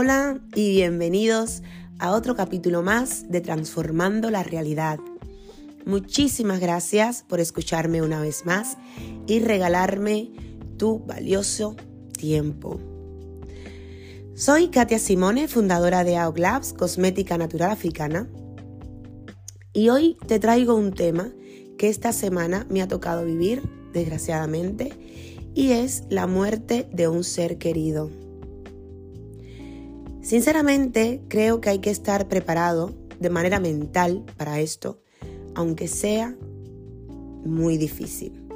Hola y bienvenidos a otro capítulo más de Transformando la Realidad. Muchísimas gracias por escucharme una vez más y regalarme tu valioso tiempo. Soy Katia Simone, fundadora de AOG Labs, cosmética natural africana, y hoy te traigo un tema que esta semana me ha tocado vivir, desgraciadamente, y es la muerte de un ser querido. Sinceramente, creo que hay que estar preparado de manera mental para esto, aunque sea muy difícil.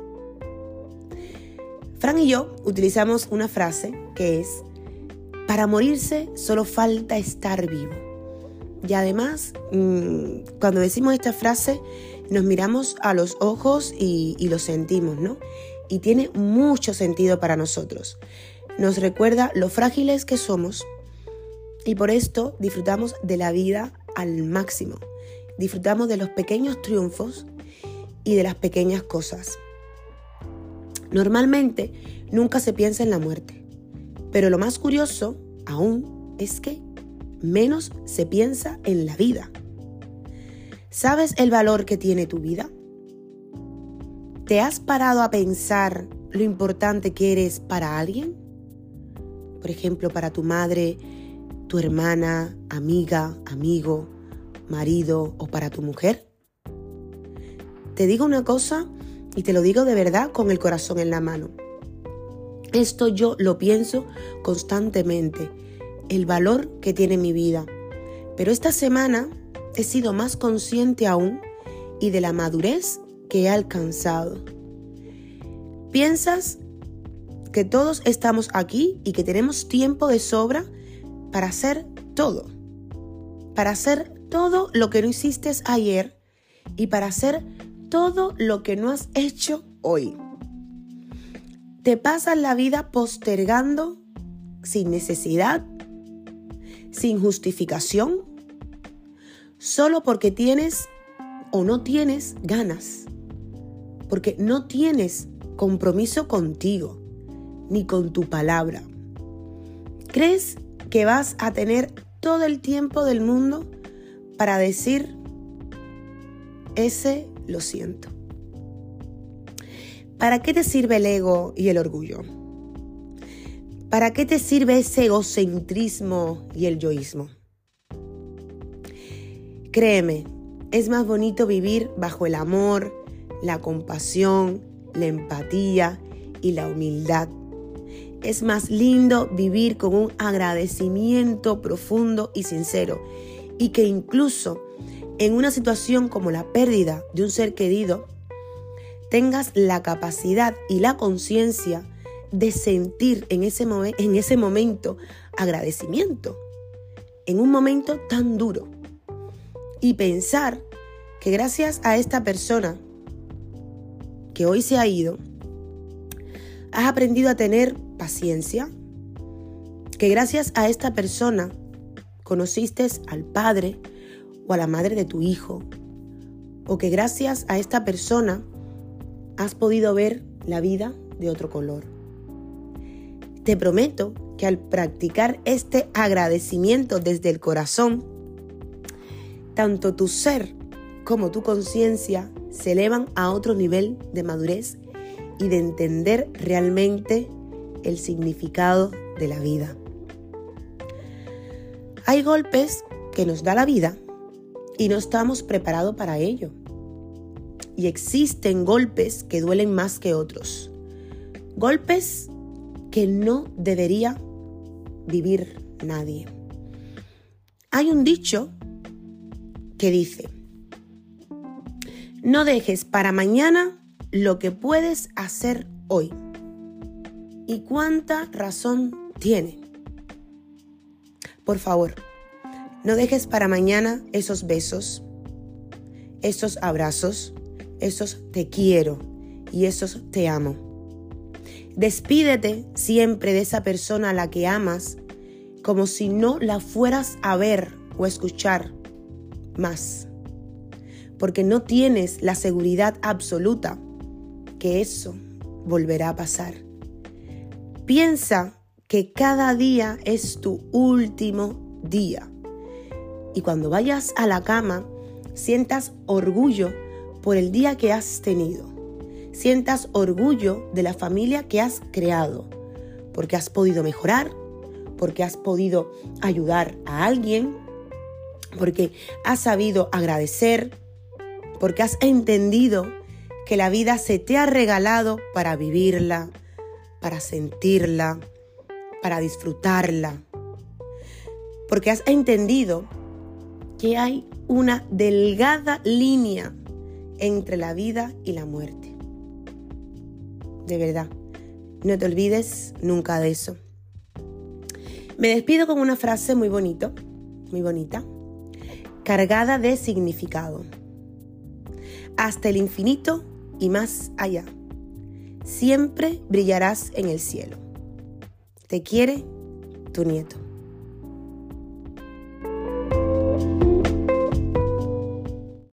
Fran y yo utilizamos una frase que es, para morirse solo falta estar vivo. Y además, mm, cuando decimos esta frase, nos miramos a los ojos y, y lo sentimos, ¿no? Y tiene mucho sentido para nosotros. Nos recuerda lo frágiles que somos y por esto disfrutamos de la vida al máximo. Disfrutamos de los pequeños triunfos y de las pequeñas cosas. Normalmente nunca se piensa en la muerte, pero lo más curioso aún es que menos se piensa en la vida. ¿Sabes el valor que tiene tu vida? ¿Te has parado a pensar lo importante que eres para alguien? Por ejemplo, para tu madre, tu hermana, amiga, amigo, marido o para tu mujer? Te digo una cosa y te lo digo de verdad con el corazón en la mano. Esto yo lo pienso constantemente, el valor que tiene mi vida. Pero esta semana he sido más consciente aún y de la madurez que he alcanzado. ¿Piensas que todos estamos aquí y que tenemos tiempo de sobra para hacer todo. Para hacer todo lo que no hiciste ayer y para hacer todo lo que no has hecho hoy. Te pasas la vida postergando sin necesidad, sin justificación, solo porque tienes o no tienes ganas, porque no tienes compromiso contigo ni con tu palabra. ¿Crees que vas a tener todo el tiempo del mundo para decir ese lo siento. ¿Para qué te sirve el ego y el orgullo? ¿Para qué te sirve ese egocentrismo y el yoísmo? Créeme, es más bonito vivir bajo el amor, la compasión, la empatía y la humildad es más lindo vivir con un agradecimiento profundo y sincero. Y que incluso en una situación como la pérdida de un ser querido, tengas la capacidad y la conciencia de sentir en ese, en ese momento agradecimiento, en un momento tan duro, y pensar que gracias a esta persona que hoy se ha ido, has aprendido a tener paciencia, que gracias a esta persona conociste al padre o a la madre de tu hijo, o que gracias a esta persona has podido ver la vida de otro color. Te prometo que al practicar este agradecimiento desde el corazón, tanto tu ser como tu conciencia se elevan a otro nivel de madurez y de entender realmente el significado de la vida. Hay golpes que nos da la vida y no estamos preparados para ello. Y existen golpes que duelen más que otros. Golpes que no debería vivir nadie. Hay un dicho que dice, no dejes para mañana lo que puedes hacer hoy. ¿Y cuánta razón tiene? Por favor, no dejes para mañana esos besos, esos abrazos, esos te quiero y esos te amo. Despídete siempre de esa persona a la que amas como si no la fueras a ver o escuchar más. Porque no tienes la seguridad absoluta que eso volverá a pasar. Piensa que cada día es tu último día. Y cuando vayas a la cama, sientas orgullo por el día que has tenido. Sientas orgullo de la familia que has creado, porque has podido mejorar, porque has podido ayudar a alguien, porque has sabido agradecer, porque has entendido que la vida se te ha regalado para vivirla, para sentirla, para disfrutarla. Porque has entendido que hay una delgada línea entre la vida y la muerte. De verdad, no te olvides nunca de eso. Me despido con una frase muy bonito, muy bonita, cargada de significado. Hasta el infinito y más allá. Siempre brillarás en el cielo. Te quiere tu nieto.